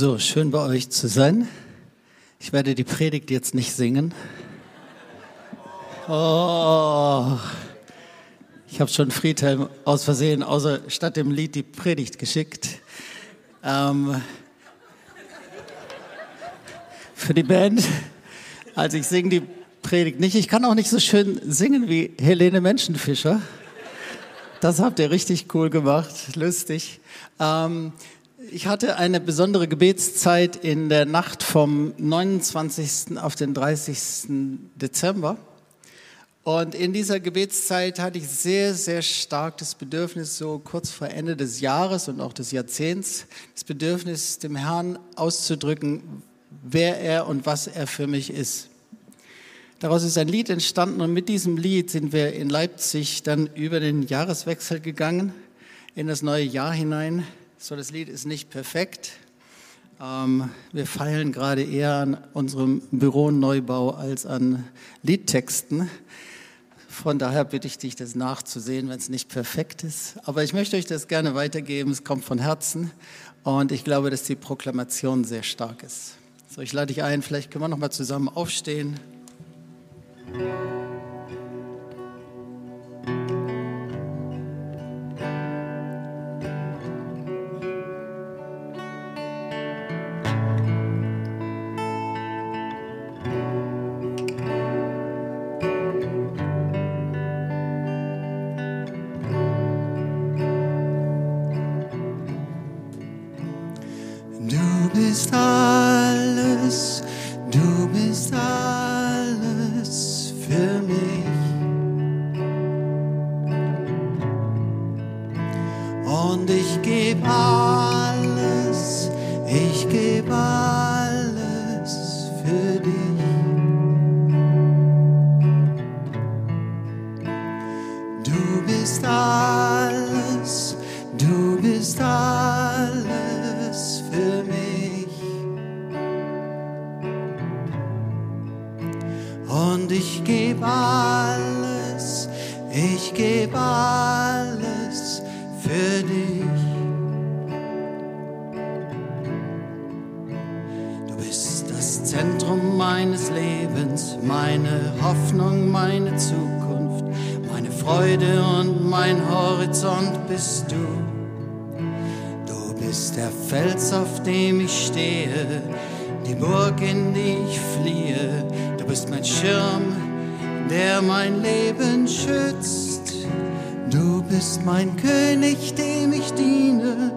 So, schön bei euch zu sein. Ich werde die Predigt jetzt nicht singen. Oh, ich habe schon Friedhelm aus Versehen außer statt dem Lied die Predigt geschickt. Ähm, für die Band. Also ich singe die Predigt nicht. Ich kann auch nicht so schön singen wie Helene Menschenfischer. Das habt ihr richtig cool gemacht, lustig. Ähm, ich hatte eine besondere Gebetszeit in der Nacht vom 29. auf den 30. Dezember. Und in dieser Gebetszeit hatte ich sehr, sehr stark das Bedürfnis, so kurz vor Ende des Jahres und auch des Jahrzehnts, das Bedürfnis, dem Herrn auszudrücken, wer er und was er für mich ist. Daraus ist ein Lied entstanden und mit diesem Lied sind wir in Leipzig dann über den Jahreswechsel gegangen, in das neue Jahr hinein. So, das Lied ist nicht perfekt. Ähm, wir feilen gerade eher an unserem Büroneubau als an Liedtexten. Von daher bitte ich dich, das nachzusehen, wenn es nicht perfekt ist. Aber ich möchte euch das gerne weitergeben. Es kommt von Herzen. Und ich glaube, dass die Proklamation sehr stark ist. So, ich lade dich ein. Vielleicht können wir noch mal zusammen aufstehen. Freude und mein Horizont bist du. Du bist der Fels, auf dem ich stehe, die Burg, in die ich fliehe. Du bist mein Schirm, der mein Leben schützt. Du bist mein König, dem ich diene,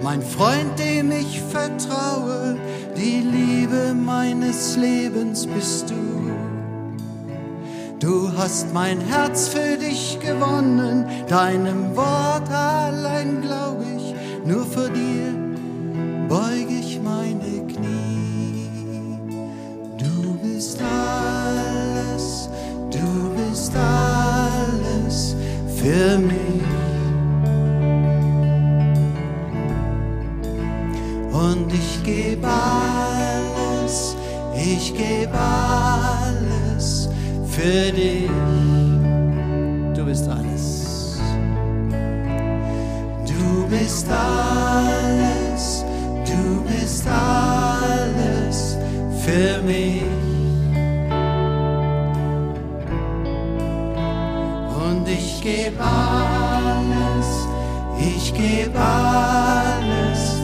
mein Freund, dem ich vertraue. Die Liebe meines Lebens bist du hast mein Herz für dich gewonnen, deinem Wort allein glaube ich, nur vor dir beuge ich meine Knie. Du bist alles, du bist alles für mich. Und ich gebe alles, ich gebe alles für dich. bist alles, du bist alles für mich. Und ich gebe alles, ich gebe alles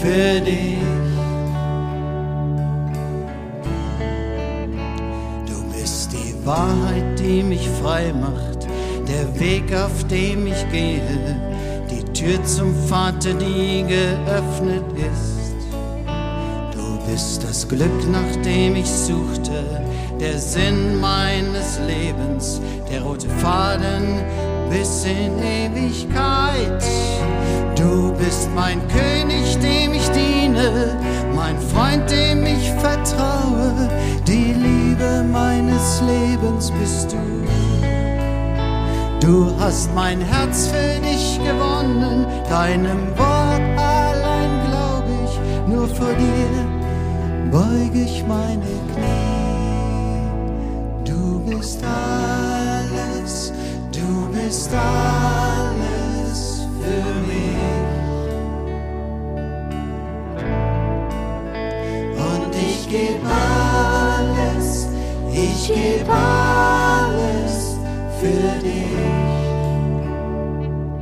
für dich. Wahrheit, die mich frei macht, der Weg, auf dem ich gehe Tür zum Vater, die geöffnet ist. Du bist das Glück, nach dem ich suchte, der Sinn meines Lebens, der rote Faden bis in Ewigkeit. Du bist mein König, dem ich diene, mein Freund, dem ich vertraue, die Liebe meines Lebens bist du. Du hast mein Herz für dich gewonnen, deinem Wort allein glaub ich, nur vor dir beug ich meine Knie. Du bist alles, du bist alles ich gebe alles für dich.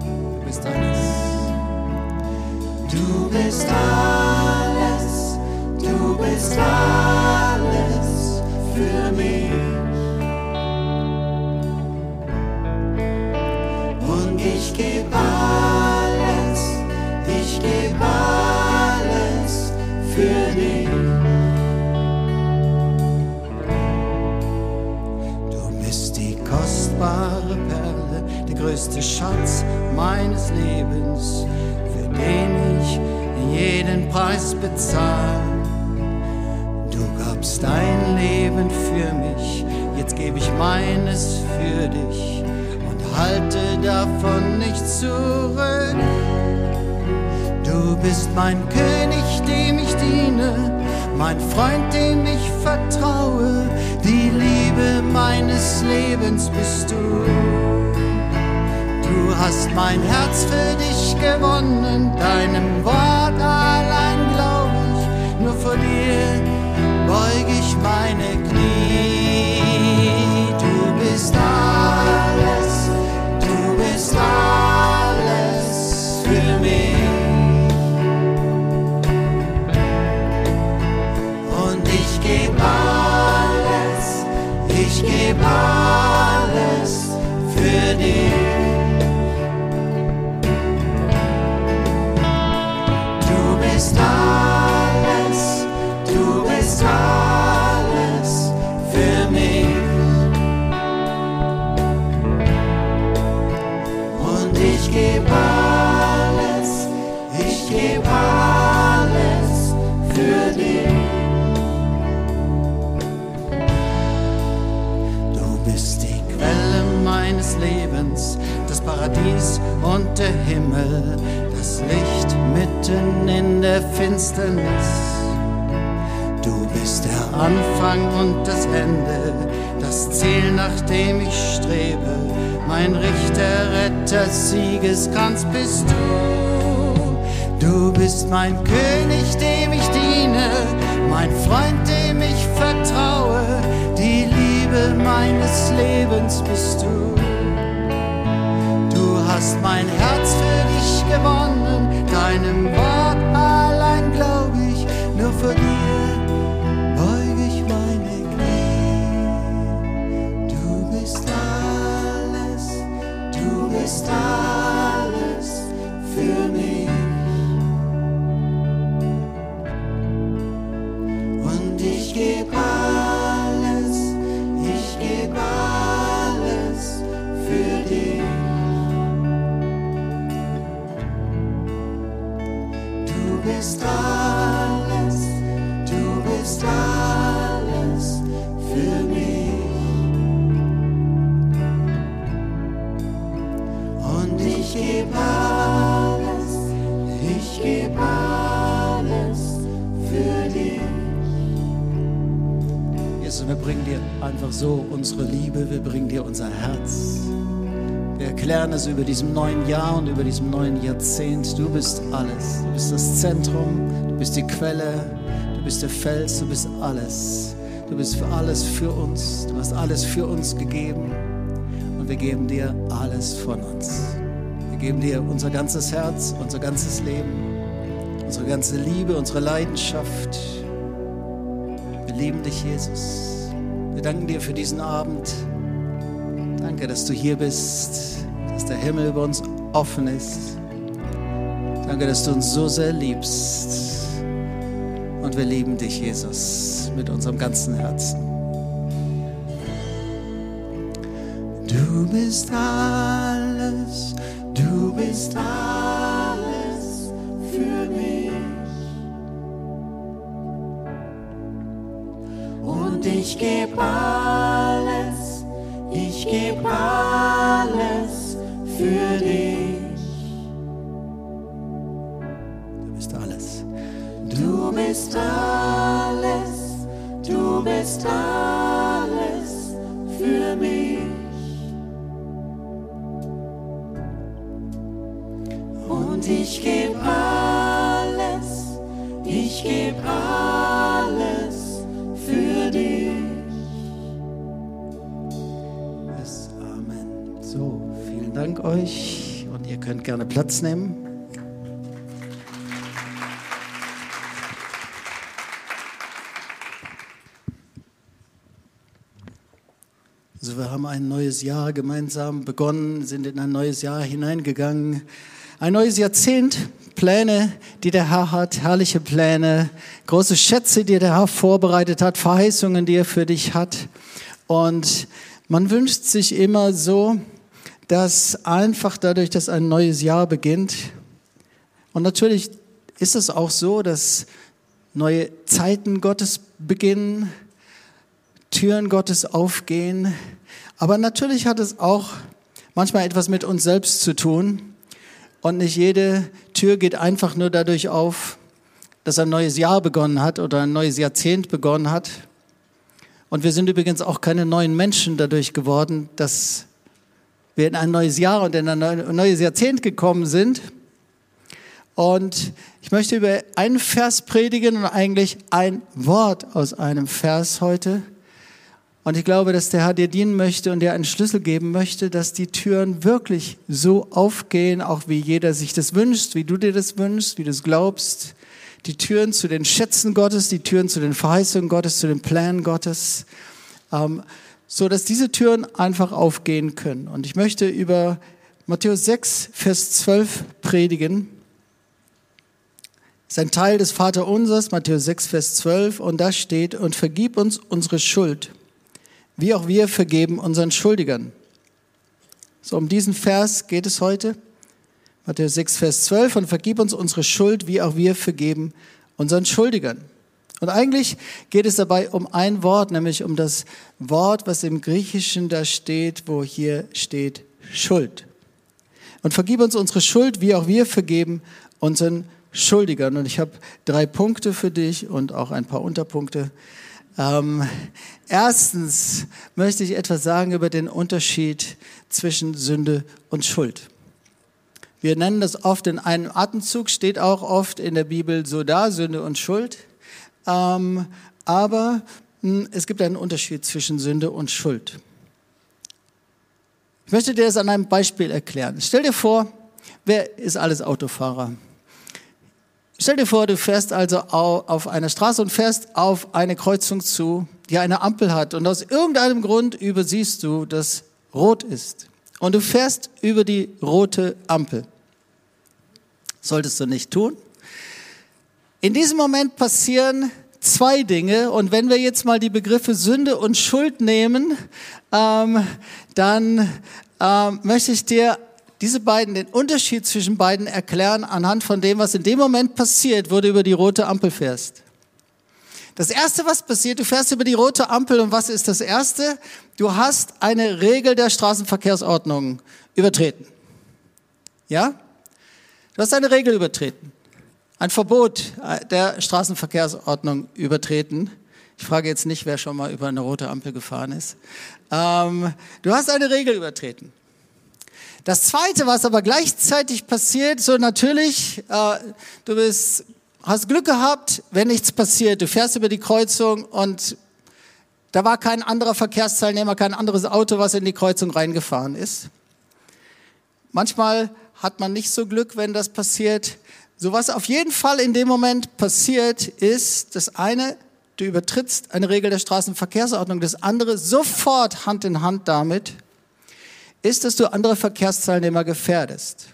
Du bist alles. Du bist alles, du bist alles für mich. Und ich gebe größte Schatz meines Lebens, für den ich jeden Preis bezahl. Du gabst dein Leben für mich, jetzt gebe ich meines für dich und halte davon nicht zurück. Du bist mein König, dem ich diene, mein Freund, dem ich vertraue. Die Liebe meines Lebens bist du. Du hast mein Herz für dich gewonnen, deinem Wort allein glaub ich, nur vor dir beug ich meine Knie. Du bist alles, du bist alles für mich. Und ich geb alles, ich geb alles für dich. Paradies und der Himmel, das Licht mitten in der Finsternis. Du bist der Anfang und das Ende, das Ziel, nach dem ich strebe. Mein Richter, Retter, Siegeskranz bist du. Du bist mein König, dem ich diene, mein Freund, dem ich vertraue. Die Liebe meines Lebens bist du. Hast mein Herz für dich gewonnen, deinem Wort allein glaub ich, nur vor dir beug ich meine Knie. Du bist alles, du bist alles für mich. Es über diesem neuen Jahr und über diesem neuen Jahrzehnt. Du bist alles. Du bist das Zentrum, du bist die Quelle, du bist der Fels, du bist alles. Du bist für alles für uns. Du hast alles für uns gegeben und wir geben dir alles von uns. Wir geben dir unser ganzes Herz, unser ganzes Leben, unsere ganze Liebe, unsere Leidenschaft. Wir lieben dich, Jesus. Wir danken dir für diesen Abend. Danke, dass du hier bist, der Himmel über uns offen ist. Danke, dass du uns so sehr liebst. Und wir lieben dich, Jesus, mit unserem ganzen Herzen. Du bist alles, du bist alles für mich. Und ich geb alles, ich geb alles Platz nehmen. Also wir haben ein neues Jahr gemeinsam begonnen, sind in ein neues Jahr hineingegangen. Ein neues Jahrzehnt, Pläne, die der Herr hat, herrliche Pläne, große Schätze, die der Herr vorbereitet hat, Verheißungen, die er für dich hat. Und man wünscht sich immer so, dass einfach dadurch, dass ein neues Jahr beginnt, und natürlich ist es auch so, dass neue Zeiten Gottes beginnen, Türen Gottes aufgehen. Aber natürlich hat es auch manchmal etwas mit uns selbst zu tun. Und nicht jede Tür geht einfach nur dadurch auf, dass ein neues Jahr begonnen hat oder ein neues Jahrzehnt begonnen hat. Und wir sind übrigens auch keine neuen Menschen dadurch geworden, dass wir in ein neues Jahr und in ein neues Jahrzehnt gekommen sind. Und ich möchte über einen Vers predigen und eigentlich ein Wort aus einem Vers heute. Und ich glaube, dass der Herr dir dienen möchte und dir einen Schlüssel geben möchte, dass die Türen wirklich so aufgehen, auch wie jeder sich das wünscht, wie du dir das wünschst, wie du es glaubst. Die Türen zu den Schätzen Gottes, die Türen zu den Verheißungen Gottes, zu den Plänen Gottes, ähm, so dass diese Türen einfach aufgehen können. Und ich möchte über Matthäus 6, Vers 12 predigen. Das ist ein Teil des Vaterunsers, Matthäus 6, Vers 12, und da steht, und vergib uns unsere Schuld wie auch wir vergeben unseren Schuldigern. So, um diesen Vers geht es heute. Matthäus 6, Vers 12. Und vergib uns unsere Schuld, wie auch wir vergeben unseren Schuldigern. Und eigentlich geht es dabei um ein Wort, nämlich um das Wort, was im Griechischen da steht, wo hier steht Schuld. Und vergib uns unsere Schuld, wie auch wir vergeben unseren Schuldigern. Und ich habe drei Punkte für dich und auch ein paar Unterpunkte. Ähm, erstens möchte ich etwas sagen über den Unterschied zwischen Sünde und Schuld. Wir nennen das oft in einem Atemzug, steht auch oft in der Bibel so da, Sünde und Schuld. Ähm, aber mh, hm, es gibt einen Unterschied zwischen Sünde und Schuld. Ich möchte dir das an einem Beispiel erklären. Stell dir vor, wer ist alles Autofahrer? Stell dir vor, du fährst also auf einer Straße und fährst auf eine Kreuzung zu, die eine Ampel hat und aus irgendeinem Grund übersiehst du, dass rot ist. Und du fährst über die rote Ampel. Solltest du nicht tun. In diesem Moment passieren zwei Dinge und wenn wir jetzt mal die Begriffe Sünde und Schuld nehmen, ähm, dann ähm, möchte ich dir diese beiden, den Unterschied zwischen beiden erklären anhand von dem, was in dem Moment passiert, wo du über die rote Ampel fährst. Das erste, was passiert, du fährst über die rote Ampel und was ist das erste? Du hast eine Regel der Straßenverkehrsordnung übertreten. Ja? Du hast eine Regel übertreten. Ein Verbot der Straßenverkehrsordnung übertreten. Ich frage jetzt nicht, wer schon mal über eine rote Ampel gefahren ist. Ähm, du hast eine Regel übertreten. Das Zweite, was aber gleichzeitig passiert, so natürlich, äh, du bist, hast Glück gehabt, wenn nichts passiert. Du fährst über die Kreuzung und da war kein anderer Verkehrsteilnehmer, kein anderes Auto, was in die Kreuzung reingefahren ist. Manchmal hat man nicht so Glück, wenn das passiert. So was auf jeden Fall in dem Moment passiert, ist das eine, du übertrittst eine Regel der Straßenverkehrsordnung, das andere sofort Hand in Hand damit, ist, dass du andere Verkehrsteilnehmer gefährdest.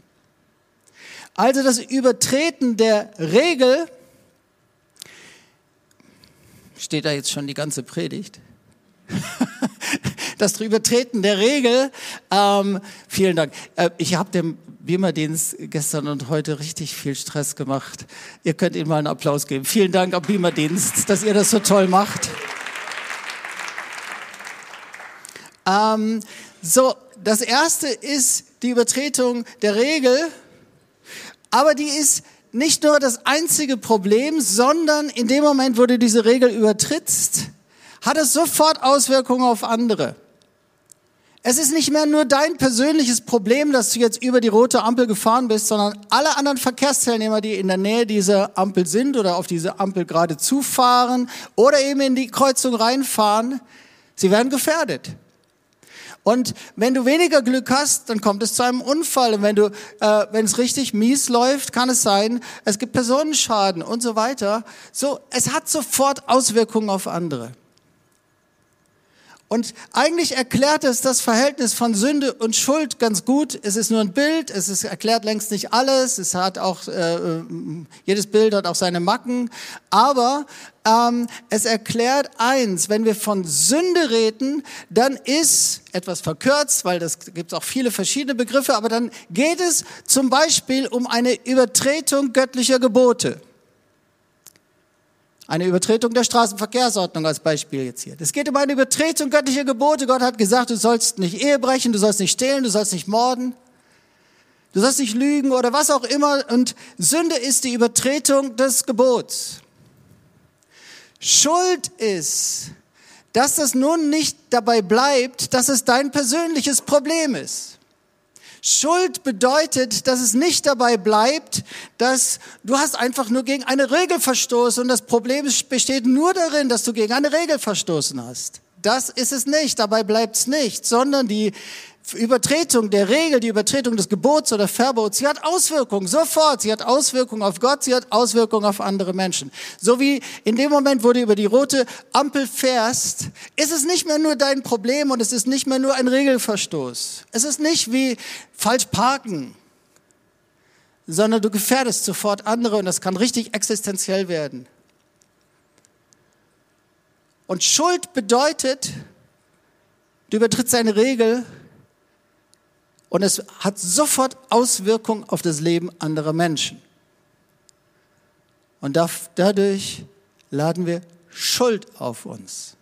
Also das Übertreten der Regel, steht da jetzt schon die ganze Predigt, das Übertreten der Regel, ähm, vielen Dank. Äh, ich habe dem Beamer-Dienst gestern und heute richtig viel Stress gemacht. Ihr könnt ihm mal einen Applaus geben. Vielen Dank am Beamer-Dienst, dass ihr das so toll macht. Ähm, so, das erste ist die Übertretung der Regel, aber die ist nicht nur das einzige Problem, sondern in dem Moment, wo du diese Regel übertrittst, hat es sofort Auswirkungen auf andere. Es ist nicht mehr nur dein persönliches Problem, dass du jetzt über die rote Ampel gefahren bist, sondern alle anderen Verkehrsteilnehmer, die in der Nähe dieser Ampel sind oder auf diese Ampel gerade zufahren oder eben in die Kreuzung reinfahren, sie werden gefährdet. Und wenn du weniger Glück hast, dann kommt es zu einem Unfall. Und wenn du, äh, wenn es richtig mies läuft, kann es sein, es gibt Personenschaden und so weiter. So, es hat sofort Auswirkungen auf andere. Und eigentlich erklärt es das Verhältnis von Sünde und Schuld ganz gut. Es ist nur ein Bild, es ist, erklärt längst nicht alles. Es hat auch äh, jedes Bild hat auch seine Macken, aber ähm, es erklärt eins: Wenn wir von Sünde reden, dann ist etwas verkürzt, weil das gibt auch viele verschiedene Begriffe, aber dann geht es zum Beispiel um eine Übertretung göttlicher Gebote. Eine Übertretung der Straßenverkehrsordnung als Beispiel jetzt hier. Es geht um eine Übertretung göttlicher Gebote. Gott hat gesagt, du sollst nicht Ehe brechen, du sollst nicht stehlen, du sollst nicht morden, du sollst nicht lügen oder was auch immer. Und Sünde ist die Übertretung des Gebots. Schuld ist, dass das nun nicht dabei bleibt, dass es dein persönliches Problem ist. Schuld bedeutet, dass es nicht dabei bleibt, dass du hast einfach nur gegen eine Regel verstoßen und das Problem besteht nur darin, dass du gegen eine Regel verstoßen hast. Das ist es nicht, dabei bleibt es nicht, sondern die Übertretung der Regel, die Übertretung des Gebots oder Verbots, sie hat Auswirkungen, sofort. Sie hat Auswirkungen auf Gott, sie hat Auswirkungen auf andere Menschen. So wie in dem Moment, wo du über die rote Ampel fährst, ist es nicht mehr nur dein Problem und es ist nicht mehr nur ein Regelverstoß. Es ist nicht wie falsch parken, sondern du gefährdest sofort andere und das kann richtig existenziell werden. Und Schuld bedeutet, du übertrittst eine Regel, und es hat sofort Auswirkungen auf das Leben anderer Menschen. Und dadurch laden wir Schuld auf uns.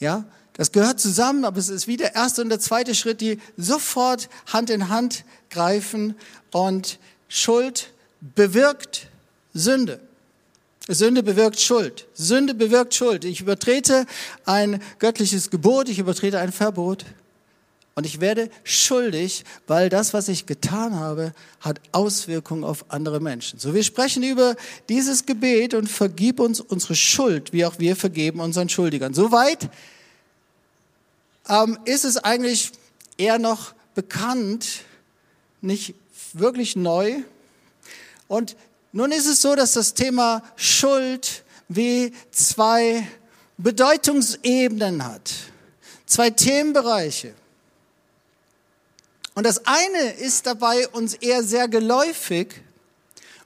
Ja, das gehört zusammen, aber es ist wie der erste und der zweite Schritt, die sofort Hand in Hand greifen und Schuld bewirkt Sünde. Sünde bewirkt Schuld. Sünde bewirkt Schuld. Ich übertrete ein göttliches Gebot, ich übertrete ein Verbot. Und ich werde schuldig, weil das, was ich getan habe, hat Auswirkungen auf andere Menschen. So, wir sprechen über dieses Gebet und vergib uns unsere Schuld, wie auch wir vergeben unseren Schuldigern. Soweit ähm, ist es eigentlich eher noch bekannt, nicht wirklich neu. Und nun ist es so, dass das Thema Schuld wie zwei Bedeutungsebenen hat, zwei Themenbereiche. Und das eine ist dabei uns eher sehr geläufig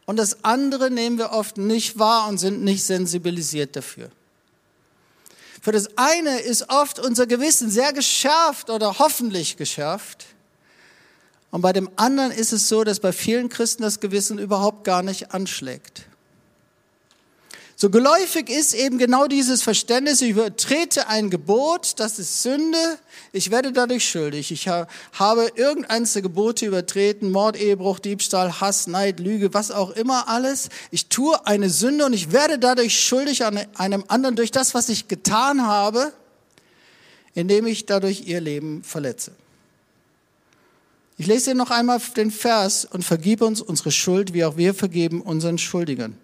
und das andere nehmen wir oft nicht wahr und sind nicht sensibilisiert dafür. Für das eine ist oft unser Gewissen sehr geschärft oder hoffentlich geschärft. Und bei dem anderen ist es so, dass bei vielen Christen das Gewissen überhaupt gar nicht anschlägt. So geläufig ist eben genau dieses Verständnis, ich übertrete ein Gebot, das ist Sünde, ich werde dadurch schuldig. Ich habe irgendeines der Gebote übertreten, Mord, Ehebruch, Diebstahl, Hass, Neid, Lüge, was auch immer alles. Ich tue eine Sünde und ich werde dadurch schuldig an einem anderen durch das, was ich getan habe, indem ich dadurch ihr Leben verletze. Ich lese dir noch einmal den Vers und vergib uns unsere Schuld, wie auch wir vergeben unseren Schuldigern.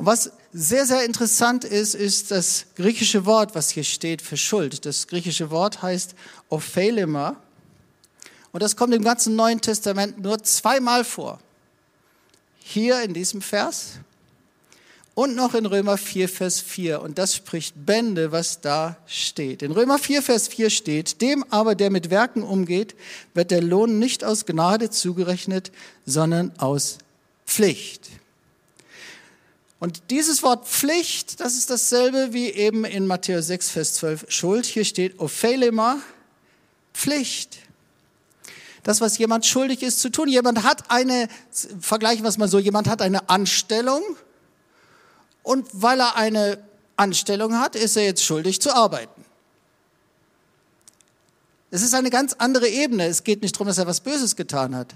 Und was sehr, sehr interessant ist, ist das griechische Wort, was hier steht für Schuld. Das griechische Wort heißt Ophelema. Und das kommt im ganzen Neuen Testament nur zweimal vor. Hier in diesem Vers und noch in Römer 4, Vers 4. Und das spricht Bände, was da steht. In Römer 4, Vers 4 steht, dem aber, der mit Werken umgeht, wird der Lohn nicht aus Gnade zugerechnet, sondern aus Pflicht. Und dieses Wort Pflicht, das ist dasselbe wie eben in Matthäus 6, Vers 12 Schuld. Hier steht Ophelema, Pflicht. Das, was jemand schuldig ist zu tun. Jemand hat eine, vergleichen wir es mal so, jemand hat eine Anstellung und weil er eine Anstellung hat, ist er jetzt schuldig zu arbeiten. Es ist eine ganz andere Ebene. Es geht nicht darum, dass er was Böses getan hat.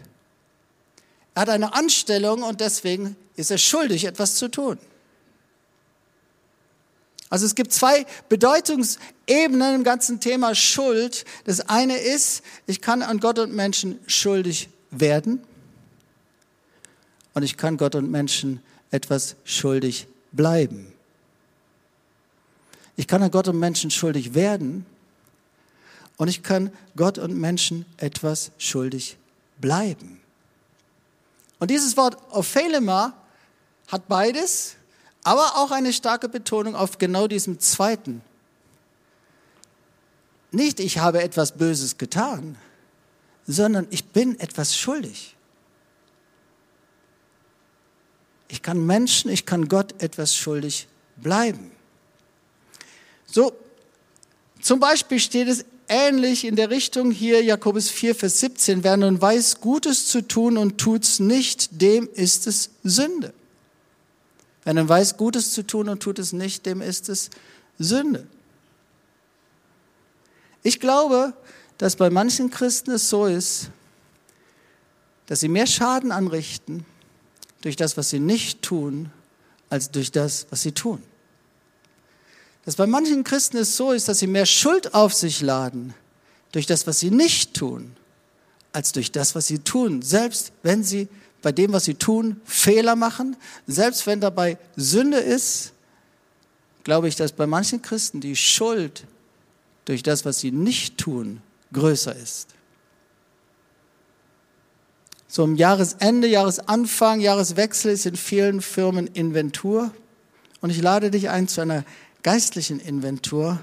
Er hat eine Anstellung und deswegen ist er schuldig, etwas zu tun. Also es gibt zwei Bedeutungsebenen im ganzen Thema Schuld. Das eine ist, ich kann an Gott und Menschen schuldig werden und ich kann Gott und Menschen etwas schuldig bleiben. Ich kann an Gott und Menschen schuldig werden und ich kann Gott und Menschen etwas schuldig bleiben. Und dieses Wort Ophelema hat beides, aber auch eine starke Betonung auf genau diesem zweiten. Nicht, ich habe etwas Böses getan, sondern ich bin etwas schuldig. Ich kann Menschen, ich kann Gott etwas schuldig bleiben. So, zum Beispiel steht es ähnlich in der Richtung hier, Jakobus 4, Vers 17, wer nun weiß, Gutes zu tun und tut's nicht, dem ist es Sünde. Wer nun weiß, Gutes zu tun und tut es nicht, dem ist es Sünde. Ich glaube, dass bei manchen Christen es so ist, dass sie mehr Schaden anrichten durch das, was sie nicht tun, als durch das, was sie tun. Dass bei manchen Christen es so ist, dass sie mehr Schuld auf sich laden durch das, was sie nicht tun, als durch das, was sie tun. Selbst wenn sie bei dem, was sie tun, Fehler machen, selbst wenn dabei Sünde ist, glaube ich, dass bei manchen Christen die Schuld durch das, was sie nicht tun, größer ist. So im Jahresende, Jahresanfang, Jahreswechsel ist in vielen Firmen Inventur. Und ich lade dich ein zu einer geistlichen Inventur,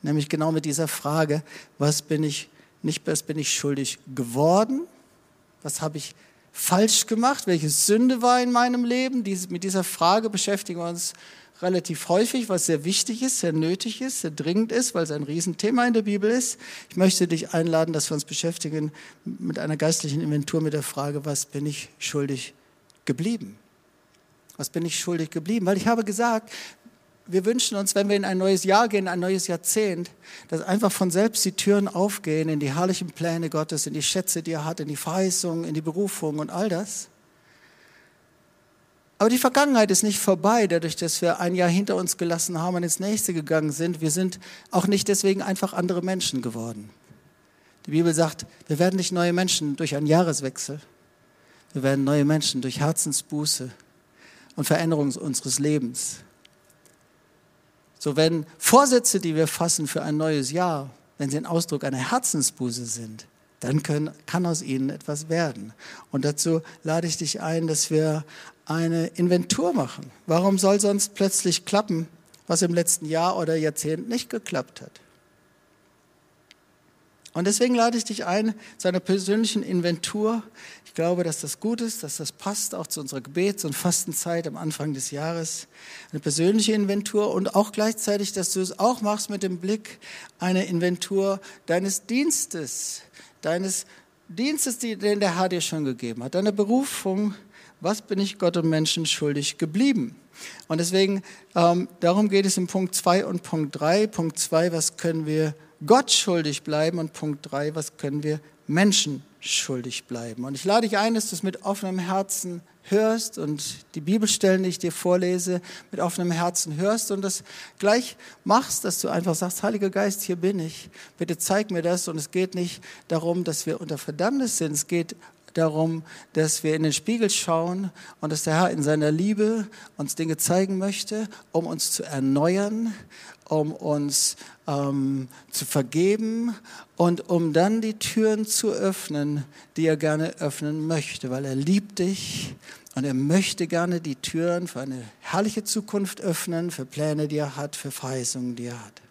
nämlich genau mit dieser Frage, was bin ich, nicht was bin ich schuldig geworden, was habe ich falsch gemacht, welche Sünde war in meinem Leben. Dies, mit dieser Frage beschäftigen wir uns relativ häufig, was sehr wichtig ist, sehr nötig ist, sehr dringend ist, weil es ein Riesenthema in der Bibel ist. Ich möchte dich einladen, dass wir uns beschäftigen mit einer geistlichen Inventur mit der Frage, was bin ich schuldig geblieben? Was bin ich schuldig geblieben? Weil ich habe gesagt, wir wünschen uns, wenn wir in ein neues Jahr gehen, ein neues Jahrzehnt, dass einfach von selbst die Türen aufgehen in die herrlichen Pläne Gottes, in die Schätze, die er hat, in die Verheißung, in die Berufung und all das. Aber die Vergangenheit ist nicht vorbei, dadurch, dass wir ein Jahr hinter uns gelassen haben und ins nächste gegangen sind. Wir sind auch nicht deswegen einfach andere Menschen geworden. Die Bibel sagt, wir werden nicht neue Menschen durch einen Jahreswechsel. Wir werden neue Menschen durch Herzensbuße und Veränderung unseres Lebens. So wenn Vorsätze, die wir fassen für ein neues Jahr, wenn sie ein Ausdruck einer Herzensbuße sind, dann können, kann aus ihnen etwas werden. Und dazu lade ich dich ein, dass wir eine Inventur machen. Warum soll sonst plötzlich klappen, was im letzten Jahr oder Jahrzehnt nicht geklappt hat? Und deswegen lade ich dich ein zu einer persönlichen Inventur. Ich glaube, dass das gut ist, dass das passt auch zu unserer Gebets- und Fastenzeit am Anfang des Jahres. Eine persönliche Inventur und auch gleichzeitig, dass du es auch machst mit dem Blick eine Inventur deines Dienstes, deines Dienstes, den der Herr dir schon gegeben hat, deiner Berufung, was bin ich Gott und Menschen schuldig geblieben? Und deswegen, ähm, darum geht es in Punkt 2 und Punkt 3. Punkt 2, was können wir Gott schuldig bleiben? Und Punkt 3, was können wir Menschen schuldig bleiben? Und ich lade dich ein, dass du es mit offenem Herzen hörst und die Bibelstellen, die ich dir vorlese, mit offenem Herzen hörst und das gleich machst, dass du einfach sagst, Heiliger Geist, hier bin ich. Bitte zeig mir das. Und es geht nicht darum, dass wir unter Verdammnis sind. Es geht darum, dass wir in den Spiegel schauen und dass der Herr in seiner Liebe uns Dinge zeigen möchte, um uns zu erneuern, um uns ähm, zu vergeben und um dann die Türen zu öffnen, die er gerne öffnen möchte, weil er liebt dich und er möchte gerne die Türen für eine herrliche Zukunft öffnen, für Pläne, die er hat, für Verheißungen, die er hat.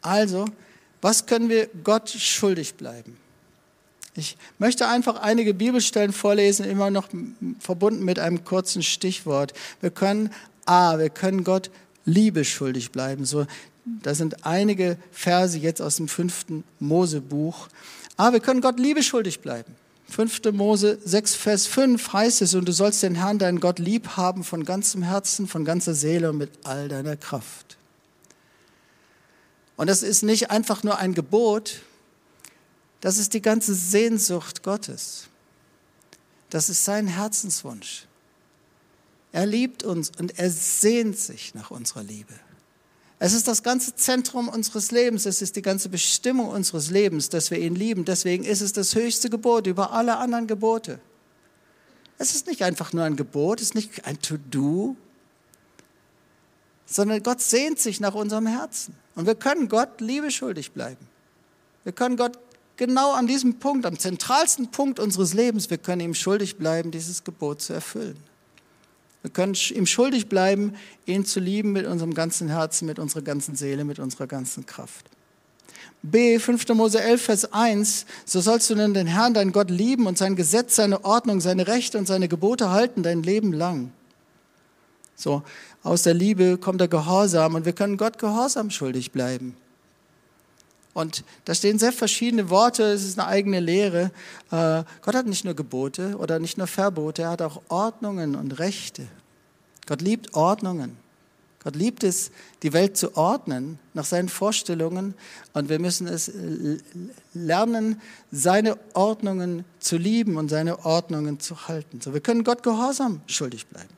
Also, was können wir Gott schuldig bleiben? Ich möchte einfach einige Bibelstellen vorlesen, immer noch verbunden mit einem kurzen Stichwort. Wir können A, wir können Gott Liebe schuldig bleiben. So, da sind einige Verse jetzt aus dem fünften Mosebuch. A, wir können Gott Liebe schuldig bleiben. 5. Mose 6, Vers 5 heißt es, und du sollst den Herrn, deinen Gott, lieb haben von ganzem Herzen, von ganzer Seele und mit all deiner Kraft. Und das ist nicht einfach nur ein Gebot, das ist die ganze Sehnsucht Gottes. Das ist sein Herzenswunsch. Er liebt uns und er sehnt sich nach unserer Liebe. Es ist das ganze Zentrum unseres Lebens, es ist die ganze Bestimmung unseres Lebens, dass wir ihn lieben. Deswegen ist es das höchste Gebot über alle anderen Gebote. Es ist nicht einfach nur ein Gebot, es ist nicht ein To-Do, sondern Gott sehnt sich nach unserem Herzen. Und wir können Gott Liebe schuldig bleiben. Wir können Gott genau an diesem Punkt, am zentralsten Punkt unseres Lebens, wir können ihm schuldig bleiben, dieses Gebot zu erfüllen. Wir können ihm schuldig bleiben, ihn zu lieben mit unserem ganzen Herzen, mit unserer ganzen Seele, mit unserer ganzen Kraft. B, 5. Mose 11, Vers 1, so sollst du nun den Herrn, deinen Gott, lieben und sein Gesetz, seine Ordnung, seine Rechte und seine Gebote halten dein Leben lang. So, aus der Liebe kommt der Gehorsam und wir können Gott Gehorsam schuldig bleiben. Und da stehen sehr verschiedene Worte, es ist eine eigene Lehre. Äh, Gott hat nicht nur Gebote oder nicht nur Verbote, er hat auch Ordnungen und Rechte. Gott liebt Ordnungen. Gott liebt es, die Welt zu ordnen nach seinen Vorstellungen. Und wir müssen es lernen, seine Ordnungen zu lieben und seine Ordnungen zu halten. So, wir können Gott Gehorsam schuldig bleiben.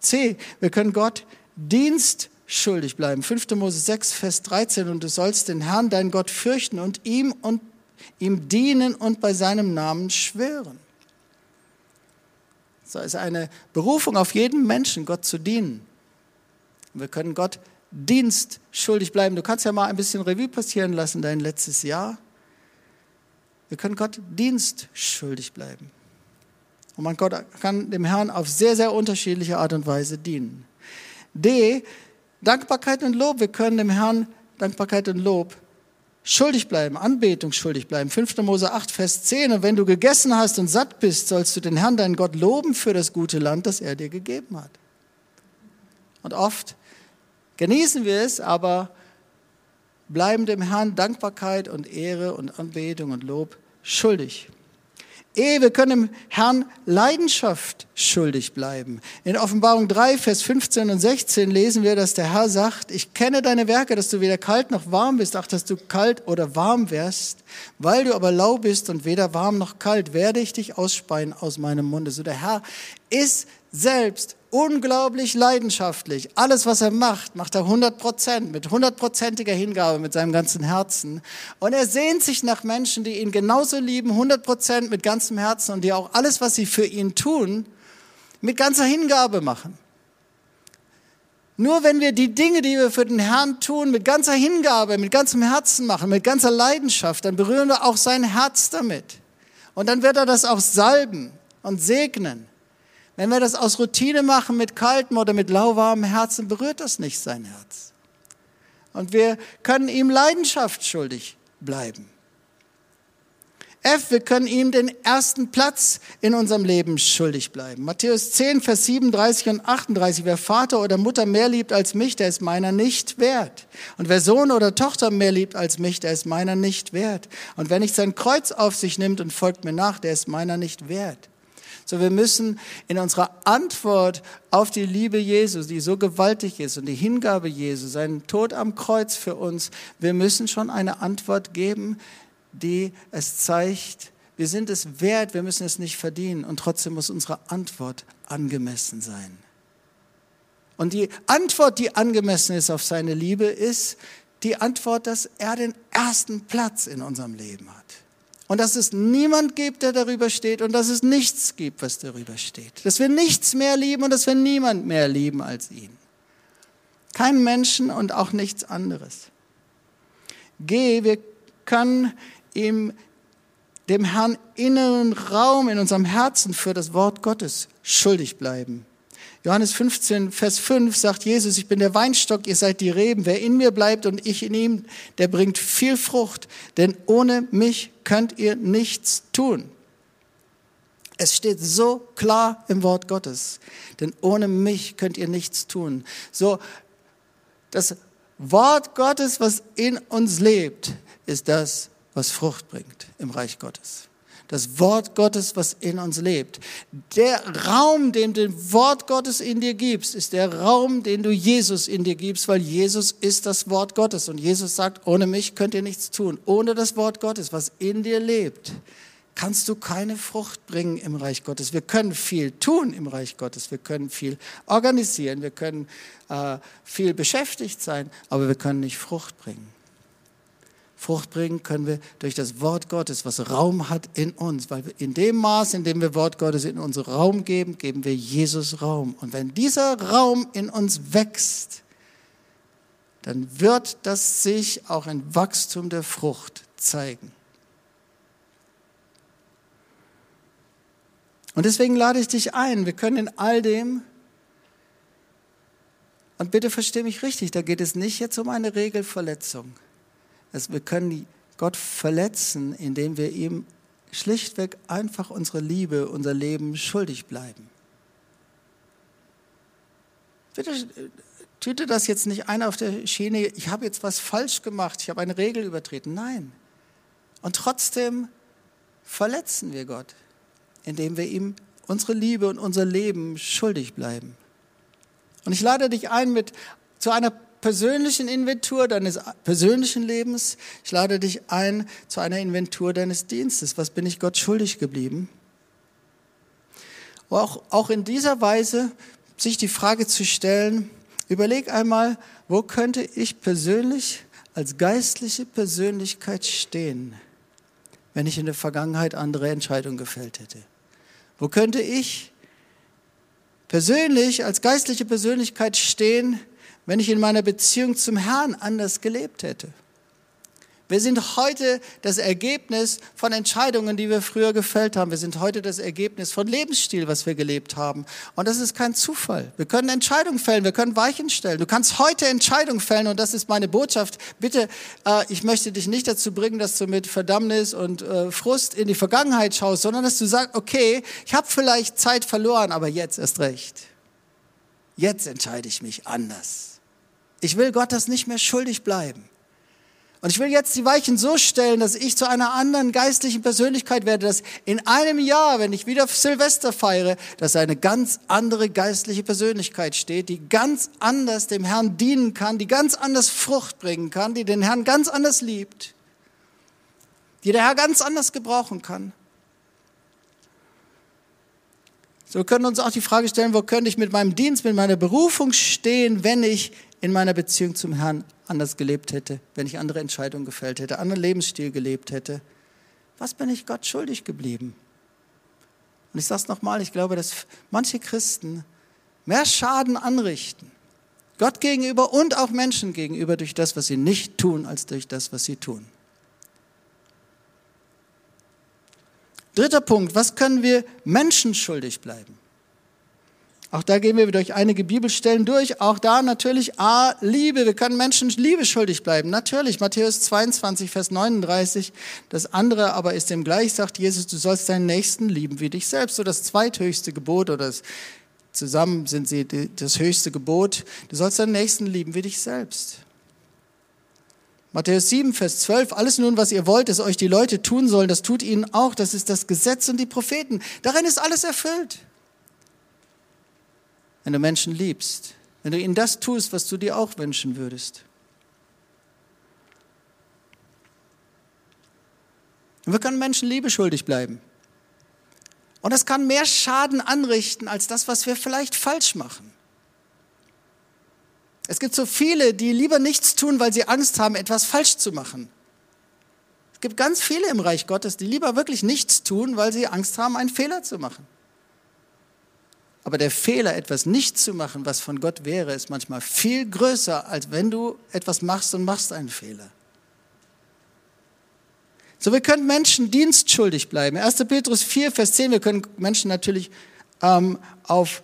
C, wir können Gott Dienst schuldig bleiben. 5. Mose 6, Vers 13. Und du sollst den Herrn, deinen Gott, fürchten und ihm und ihm dienen und bei seinem Namen schwören. So ist eine Berufung auf jeden Menschen, Gott zu dienen. Wir können Gott Dienst schuldig bleiben. Du kannst ja mal ein bisschen Revue passieren lassen, dein letztes Jahr. Wir können Gott Dienst schuldig bleiben. Und man kann dem Herrn auf sehr, sehr unterschiedliche Art und Weise dienen. D, Dankbarkeit und Lob. Wir können dem Herrn Dankbarkeit und Lob schuldig bleiben, Anbetung schuldig bleiben. 5. Mose 8, Vers 10. Und wenn du gegessen hast und satt bist, sollst du den Herrn, deinen Gott, loben für das gute Land, das er dir gegeben hat. Und oft genießen wir es, aber bleiben dem Herrn Dankbarkeit und Ehre und Anbetung und Lob schuldig. Ehe wir können dem Herrn Leidenschaft schuldig bleiben. In Offenbarung 3, Vers 15 und 16 lesen wir, dass der Herr sagt, ich kenne deine Werke, dass du weder kalt noch warm bist, ach, dass du kalt oder warm wärst. Weil du aber lau bist und weder warm noch kalt, werde ich dich ausspeien aus meinem Munde. So der Herr ist selbst unglaublich leidenschaftlich. Alles, was er macht, macht er 100 Prozent, mit hundertprozentiger Hingabe, mit seinem ganzen Herzen. Und er sehnt sich nach Menschen, die ihn genauso lieben, 100 Prozent mit ganzem Herzen und die auch alles, was sie für ihn tun, mit ganzer Hingabe machen. Nur wenn wir die Dinge, die wir für den Herrn tun, mit ganzer Hingabe, mit ganzem Herzen machen, mit ganzer Leidenschaft, dann berühren wir auch sein Herz damit. Und dann wird er das auch salben und segnen. Wenn wir das aus Routine machen mit kaltem oder mit lauwarmem Herzen, berührt das nicht sein Herz. Und wir können ihm Leidenschaft schuldig bleiben. F, wir können ihm den ersten Platz in unserem Leben schuldig bleiben. Matthäus 10, Vers 37 und 38. Wer Vater oder Mutter mehr liebt als mich, der ist meiner nicht wert. Und wer Sohn oder Tochter mehr liebt als mich, der ist meiner nicht wert. Und wer nicht sein Kreuz auf sich nimmt und folgt mir nach, der ist meiner nicht wert. So, wir müssen in unserer Antwort auf die Liebe Jesu, die so gewaltig ist und die Hingabe Jesu, seinen Tod am Kreuz für uns, wir müssen schon eine Antwort geben, die es zeigt, wir sind es wert, wir müssen es nicht verdienen und trotzdem muss unsere Antwort angemessen sein. Und die Antwort, die angemessen ist auf seine Liebe, ist die Antwort, dass er den ersten Platz in unserem Leben hat und dass es niemand gibt, der darüber steht und dass es nichts gibt, was darüber steht. Dass wir nichts mehr lieben und dass wir niemand mehr lieben als ihn. Kein Menschen und auch nichts anderes. Geh, wir können ihm, dem Herrn inneren Raum in unserem Herzen für das Wort Gottes schuldig bleiben. Johannes 15, Vers 5 sagt Jesus, ich bin der Weinstock, ihr seid die Reben. Wer in mir bleibt und ich in ihm, der bringt viel Frucht, denn ohne mich könnt ihr nichts tun. Es steht so klar im Wort Gottes, denn ohne mich könnt ihr nichts tun. So, das Wort Gottes, was in uns lebt, ist das, was Frucht bringt im Reich Gottes das Wort Gottes, was in uns lebt. Der Raum, den du Wort Gottes in dir gibst, ist der Raum, den du Jesus in dir gibst, weil Jesus ist das Wort Gottes. Und Jesus sagt, ohne mich könnt ihr nichts tun. Ohne das Wort Gottes, was in dir lebt, kannst du keine Frucht bringen im Reich Gottes. Wir können viel tun im Reich Gottes. Wir können viel organisieren. Wir können äh, viel beschäftigt sein, aber wir können nicht Frucht bringen. Frucht bringen können wir durch das Wort Gottes, was Raum hat in uns. Weil in dem Maß, in dem wir Wort Gottes in unseren Raum geben, geben wir Jesus Raum. Und wenn dieser Raum in uns wächst, dann wird das sich auch ein Wachstum der Frucht zeigen. Und deswegen lade ich dich ein, wir können in all dem, und bitte verstehe mich richtig, da geht es nicht jetzt um eine Regelverletzung. Also wir können Gott verletzen, indem wir ihm schlichtweg einfach unsere Liebe, unser Leben schuldig bleiben. Bitte tüte das jetzt nicht ein auf der Schiene, ich habe jetzt was falsch gemacht, ich habe eine Regel übertreten. Nein. Und trotzdem verletzen wir Gott indem wir ihm unsere Liebe und unser Leben schuldig bleiben. Und ich lade dich ein mit zu einer persönlichen Inventur deines persönlichen Lebens. Ich lade dich ein zu einer Inventur deines Dienstes. Was bin ich Gott schuldig geblieben? Auch, auch in dieser Weise sich die Frage zu stellen, überleg einmal, wo könnte ich persönlich als geistliche Persönlichkeit stehen, wenn ich in der Vergangenheit andere Entscheidungen gefällt hätte? Wo könnte ich persönlich als geistliche Persönlichkeit stehen, wenn ich in meiner Beziehung zum Herrn anders gelebt hätte? Wir sind heute das Ergebnis von Entscheidungen, die wir früher gefällt haben. Wir sind heute das Ergebnis von Lebensstil, was wir gelebt haben. Und das ist kein Zufall. Wir können Entscheidungen fällen, wir können Weichen stellen. Du kannst heute Entscheidungen fällen und das ist meine Botschaft. Bitte, äh, ich möchte dich nicht dazu bringen, dass du mit Verdammnis und äh, Frust in die Vergangenheit schaust, sondern dass du sagst, okay, ich habe vielleicht Zeit verloren, aber jetzt erst recht. Jetzt entscheide ich mich anders. Ich will Gott das nicht mehr schuldig bleiben. Und ich will jetzt die Weichen so stellen, dass ich zu einer anderen geistlichen Persönlichkeit werde, dass in einem Jahr, wenn ich wieder Silvester feiere, dass eine ganz andere geistliche Persönlichkeit steht, die ganz anders dem Herrn dienen kann, die ganz anders Frucht bringen kann, die den Herrn ganz anders liebt, die der Herr ganz anders gebrauchen kann. So wir können uns auch die Frage stellen, wo könnte ich mit meinem Dienst, mit meiner Berufung stehen, wenn ich in meiner Beziehung zum Herrn anders gelebt hätte, wenn ich andere Entscheidungen gefällt hätte, anderen Lebensstil gelebt hätte. Was bin ich Gott schuldig geblieben? Und ich sage es nochmal, ich glaube, dass manche Christen mehr Schaden anrichten, Gott gegenüber und auch Menschen gegenüber durch das, was sie nicht tun, als durch das, was sie tun. Dritter Punkt, was können wir Menschen schuldig bleiben? Auch da gehen wir durch einige Bibelstellen durch. Auch da natürlich A, Liebe. Wir können Menschen Liebe schuldig bleiben. Natürlich, Matthäus 22, Vers 39. Das andere aber ist dem gleich, sagt Jesus, du sollst deinen Nächsten lieben wie dich selbst. So das zweithöchste Gebot oder das, zusammen sind sie das höchste Gebot. Du sollst deinen Nächsten lieben wie dich selbst. Matthäus 7, Vers 12, alles nun, was ihr wollt, dass euch die Leute tun sollen, das tut ihnen auch. Das ist das Gesetz und die Propheten. Darin ist alles erfüllt wenn du Menschen liebst, wenn du ihnen das tust, was du dir auch wünschen würdest. Und wir können Menschen Liebe schuldig bleiben. Und das kann mehr Schaden anrichten als das, was wir vielleicht falsch machen. Es gibt so viele, die lieber nichts tun, weil sie Angst haben, etwas falsch zu machen. Es gibt ganz viele im Reich Gottes, die lieber wirklich nichts tun, weil sie Angst haben, einen Fehler zu machen. Aber der Fehler, etwas nicht zu machen, was von Gott wäre, ist manchmal viel größer, als wenn du etwas machst und machst einen Fehler. So, wir können Menschen dienstschuldig bleiben. 1. Petrus 4, Vers 10, wir können Menschen natürlich ähm, auf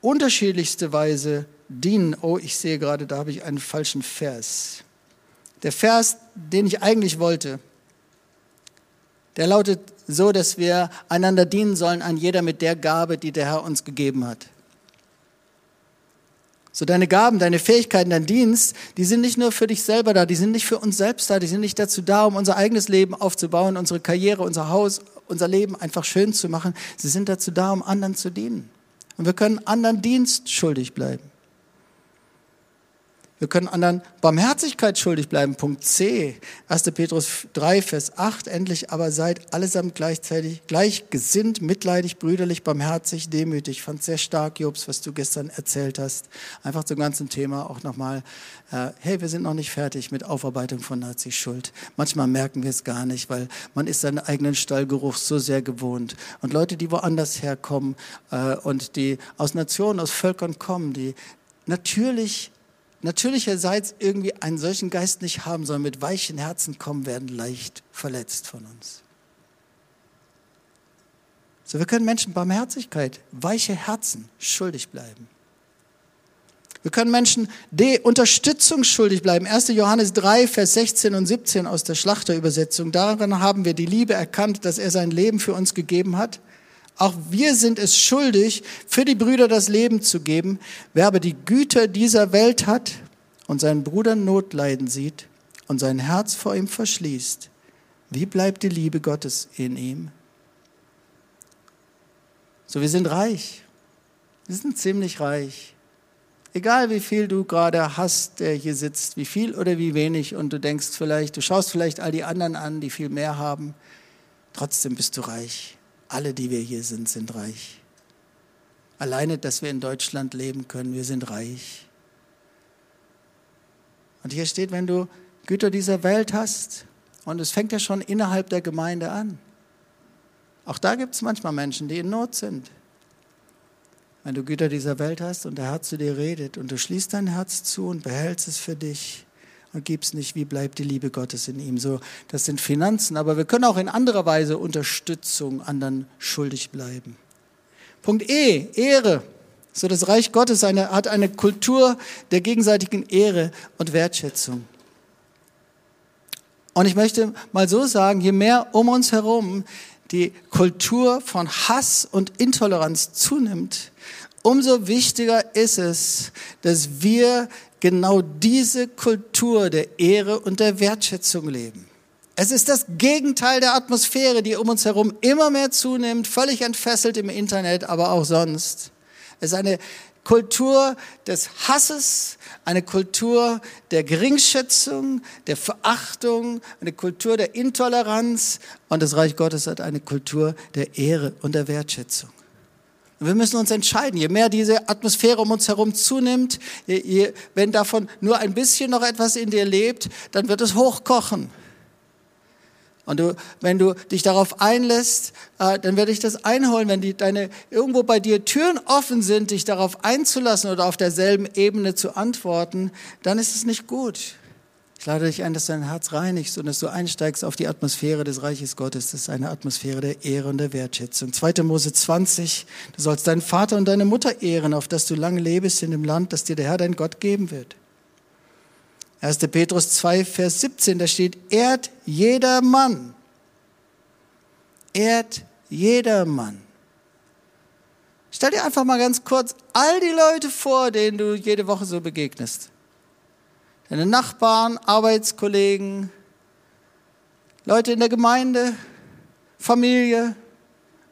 unterschiedlichste Weise dienen. Oh, ich sehe gerade, da habe ich einen falschen Vers. Der Vers, den ich eigentlich wollte, der lautet so, dass wir einander dienen sollen, an jeder mit der Gabe, die der Herr uns gegeben hat. So deine Gaben, deine Fähigkeiten, dein Dienst, die sind nicht nur für dich selber da, die sind nicht für uns selbst da, die sind nicht dazu da, um unser eigenes Leben aufzubauen, unsere Karriere, unser Haus, unser Leben einfach schön zu machen. Sie sind dazu da, um anderen zu dienen. Und wir können anderen Dienst schuldig bleiben. Wir können anderen Barmherzigkeit schuldig bleiben. Punkt C, 1. Petrus 3, Vers 8. Endlich aber seid allesamt gleichzeitig gleichgesinnt, mitleidig, brüderlich, barmherzig, demütig. Ich fand sehr stark, Jobs, was du gestern erzählt hast. Einfach zum ganzen Thema auch nochmal. Äh, hey, wir sind noch nicht fertig mit Aufarbeitung von Nazi-Schuld. Manchmal merken wir es gar nicht, weil man ist seinen eigenen Stallgeruch so sehr gewohnt. Und Leute, die woanders herkommen äh, und die aus Nationen, aus Völkern kommen, die natürlich natürlicherseits irgendwie einen solchen Geist nicht haben, sondern mit weichen Herzen kommen, werden leicht verletzt von uns. So, wir können Menschen Barmherzigkeit, weiche Herzen schuldig bleiben. Wir können Menschen die Unterstützung schuldig bleiben. 1. Johannes 3, Vers 16 und 17 aus der Schlachterübersetzung. Daran haben wir die Liebe erkannt, dass er sein Leben für uns gegeben hat. Auch wir sind es schuldig, für die Brüder das Leben zu geben. Wer aber die Güter dieser Welt hat und seinen Bruder Notleiden sieht und sein Herz vor ihm verschließt, wie bleibt die Liebe Gottes in ihm? So, wir sind reich. Wir sind ziemlich reich. Egal wie viel du gerade hast, der hier sitzt, wie viel oder wie wenig, und du denkst vielleicht, du schaust vielleicht all die anderen an, die viel mehr haben, trotzdem bist du reich. Alle, die wir hier sind, sind reich. Alleine, dass wir in Deutschland leben können, wir sind reich. Und hier steht, wenn du Güter dieser Welt hast, und es fängt ja schon innerhalb der Gemeinde an. Auch da gibt es manchmal Menschen, die in Not sind. Wenn du Güter dieser Welt hast und der Herr zu dir redet und du schließt dein Herz zu und behältst es für dich, und gib's nicht, wie bleibt die Liebe Gottes in ihm? So, das sind Finanzen, aber wir können auch in anderer Weise Unterstützung anderen schuldig bleiben. Punkt E, Ehre. So, das Reich Gottes eine, hat eine Kultur der gegenseitigen Ehre und Wertschätzung. Und ich möchte mal so sagen, je mehr um uns herum die Kultur von Hass und Intoleranz zunimmt, umso wichtiger ist es, dass wir genau diese Kultur der Ehre und der Wertschätzung leben. Es ist das Gegenteil der Atmosphäre, die um uns herum immer mehr zunimmt, völlig entfesselt im Internet, aber auch sonst. Es ist eine Kultur des Hasses, eine Kultur der Geringschätzung, der Verachtung, eine Kultur der Intoleranz und das Reich Gottes hat eine Kultur der Ehre und der Wertschätzung. Wir müssen uns entscheiden, je mehr diese Atmosphäre um uns herum zunimmt, je, je, wenn davon nur ein bisschen noch etwas in dir lebt, dann wird es hochkochen. Und du, wenn du dich darauf einlässt, äh, dann werde ich das einholen. Wenn die, deine, irgendwo bei dir Türen offen sind, dich darauf einzulassen oder auf derselben Ebene zu antworten, dann ist es nicht gut. Ich lade dich ein, dass du dein Herz reinigst und dass du einsteigst auf die Atmosphäre des Reiches Gottes. Das ist eine Atmosphäre der Ehre und der Wertschätzung. 2. Mose 20. Du sollst deinen Vater und deine Mutter ehren, auf dass du lange lebst in dem Land, das dir der Herr dein Gott geben wird. 1. Petrus 2, Vers 17, da steht, ehrt jeder Mann. Ehrt jeder Mann. Stell dir einfach mal ganz kurz all die Leute vor, denen du jede Woche so begegnest deine Nachbarn, Arbeitskollegen, Leute in der Gemeinde, Familie.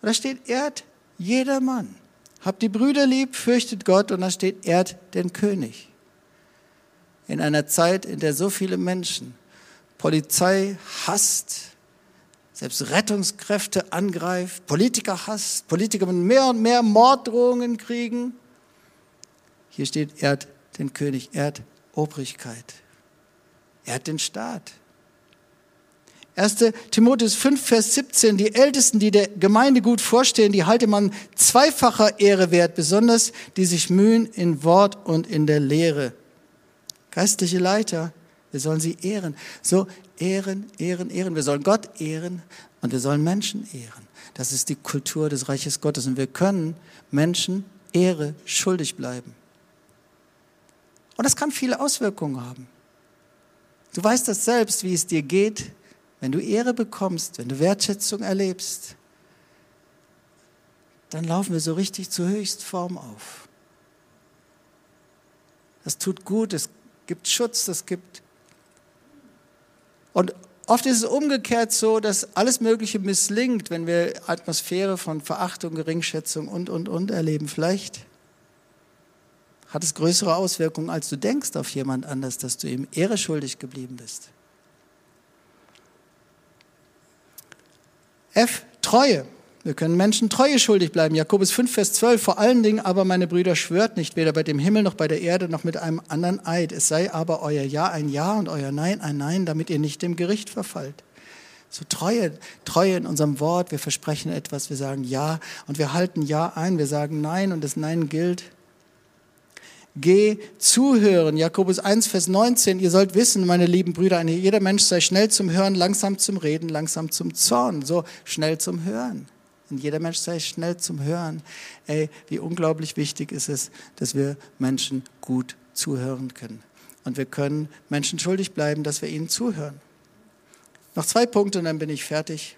Und da steht, ehrt jeder Mann. Habt die Brüder lieb, fürchtet Gott und da steht, ehrt den König. In einer Zeit, in der so viele Menschen Polizei hasst, selbst Rettungskräfte angreift, Politiker hasst, Politiker mit mehr und mehr Morddrohungen kriegen. Hier steht, ehrt den König, ehrt Obrigkeit. Er hat den Staat. 1. Timotheus 5, Vers 17, die Ältesten, die der Gemeinde gut vorstehen, die halte man zweifacher Ehre wert, besonders die sich mühen in Wort und in der Lehre. Geistliche Leiter, wir sollen sie ehren. So ehren, ehren, ehren. Wir sollen Gott ehren und wir sollen Menschen ehren. Das ist die Kultur des Reiches Gottes und wir können Menschen Ehre schuldig bleiben. Und das kann viele Auswirkungen haben. Du weißt das selbst, wie es dir geht, wenn du Ehre bekommst, wenn du Wertschätzung erlebst. Dann laufen wir so richtig zur Höchstform auf. Das tut gut, es gibt Schutz, es gibt. Und oft ist es umgekehrt so, dass alles Mögliche misslingt, wenn wir Atmosphäre von Verachtung, Geringschätzung und, und, und erleben. Vielleicht hat es größere Auswirkungen, als du denkst auf jemand anders, dass du ihm Ehre schuldig geblieben bist. F. Treue. Wir können Menschen Treue schuldig bleiben. Jakobus 5, Vers 12. Vor allen Dingen aber, meine Brüder, schwört nicht, weder bei dem Himmel noch bei der Erde noch mit einem anderen Eid. Es sei aber euer Ja ein Ja und euer Nein ein Nein, damit ihr nicht dem Gericht verfallt. So Treue, Treue in unserem Wort. Wir versprechen etwas, wir sagen Ja und wir halten Ja ein, wir sagen Nein und das Nein gilt. Geh zuhören. Jakobus 1, Vers 19. Ihr sollt wissen, meine lieben Brüder, jeder Mensch sei schnell zum Hören, langsam zum Reden, langsam zum Zorn. So schnell zum Hören. Und jeder Mensch sei schnell zum Hören. Ey, wie unglaublich wichtig ist es, dass wir Menschen gut zuhören können. Und wir können Menschen schuldig bleiben, dass wir ihnen zuhören. Noch zwei Punkte und dann bin ich fertig.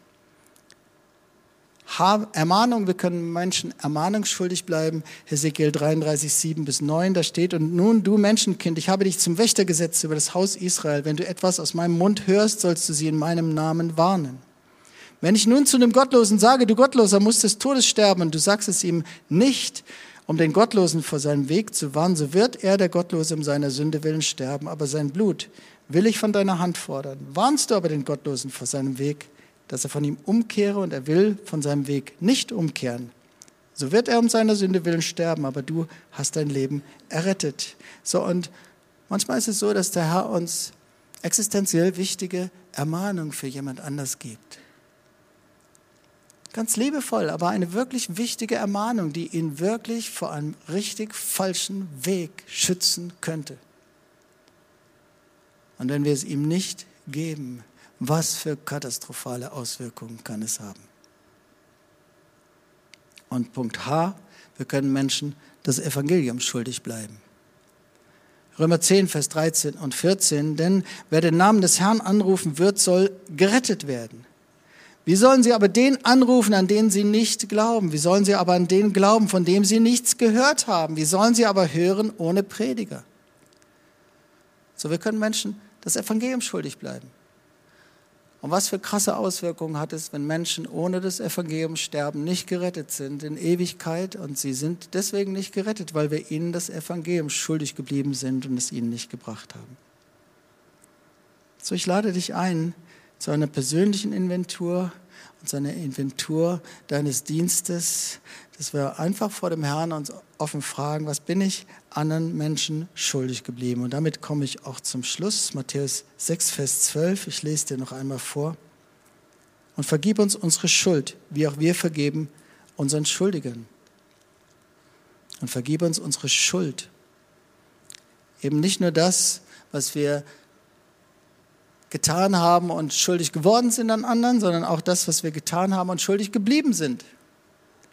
Ermahnung, wir können Menschen ermahnungsschuldig bleiben. Hesekiel 33, 7 bis 9, da steht, und nun du Menschenkind, ich habe dich zum Wächter gesetzt über das Haus Israel. Wenn du etwas aus meinem Mund hörst, sollst du sie in meinem Namen warnen. Wenn ich nun zu einem Gottlosen sage, du Gottloser musst des Todes sterben, und du sagst es ihm nicht, um den Gottlosen vor seinem Weg zu warnen, so wird er, der Gottlose, um seiner Sünde willen sterben, aber sein Blut will ich von deiner Hand fordern. Warnst du aber den Gottlosen vor seinem Weg, dass er von ihm umkehre und er will von seinem Weg nicht umkehren. So wird er um seiner Sünde willen sterben, aber du hast dein Leben errettet. So und manchmal ist es so, dass der Herr uns existenziell wichtige Ermahnung für jemand anders gibt. Ganz liebevoll, aber eine wirklich wichtige Ermahnung, die ihn wirklich vor einem richtig falschen Weg schützen könnte. Und wenn wir es ihm nicht geben, was für katastrophale Auswirkungen kann es haben? Und Punkt H, wir können Menschen das Evangelium schuldig bleiben. Römer 10, Vers 13 und 14, denn wer den Namen des Herrn anrufen wird, soll gerettet werden. Wie sollen sie aber den anrufen, an den sie nicht glauben? Wie sollen sie aber an den glauben, von dem sie nichts gehört haben? Wie sollen sie aber hören ohne Prediger? So, wir können Menschen das Evangelium schuldig bleiben. Und was für krasse Auswirkungen hat es, wenn Menschen ohne das Evangelium sterben, nicht gerettet sind in Ewigkeit und sie sind deswegen nicht gerettet, weil wir ihnen das Evangelium schuldig geblieben sind und es ihnen nicht gebracht haben. So, ich lade dich ein zu einer persönlichen Inventur und zu einer Inventur deines Dienstes, dass wir einfach vor dem Herrn uns offen fragen, was bin ich anderen Menschen schuldig geblieben. Und damit komme ich auch zum Schluss. Matthäus 6, Vers 12. Ich lese dir noch einmal vor. Und vergib uns unsere Schuld, wie auch wir vergeben unseren Schuldigern. Und vergib uns unsere Schuld. Eben nicht nur das, was wir getan haben und schuldig geworden sind an anderen, sondern auch das, was wir getan haben und schuldig geblieben sind.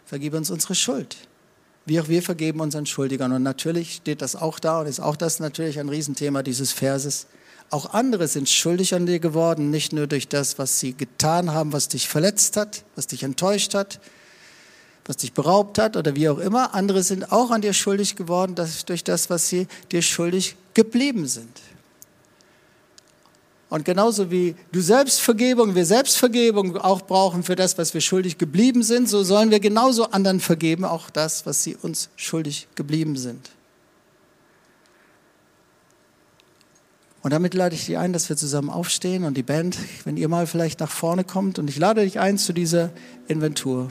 Vergib uns unsere Schuld wie auch wir vergeben unseren Schuldigern. Und natürlich steht das auch da und ist auch das natürlich ein Riesenthema dieses Verses. Auch andere sind schuldig an dir geworden, nicht nur durch das, was sie getan haben, was dich verletzt hat, was dich enttäuscht hat, was dich beraubt hat oder wie auch immer. Andere sind auch an dir schuldig geworden durch das, was sie dir schuldig geblieben sind. Und genauso wie du Selbstvergebung, wir Selbstvergebung auch brauchen für das, was wir schuldig geblieben sind, so sollen wir genauso anderen vergeben, auch das, was sie uns schuldig geblieben sind. Und damit lade ich dich ein, dass wir zusammen aufstehen und die Band, wenn ihr mal vielleicht nach vorne kommt, und ich lade dich ein zu dieser Inventur.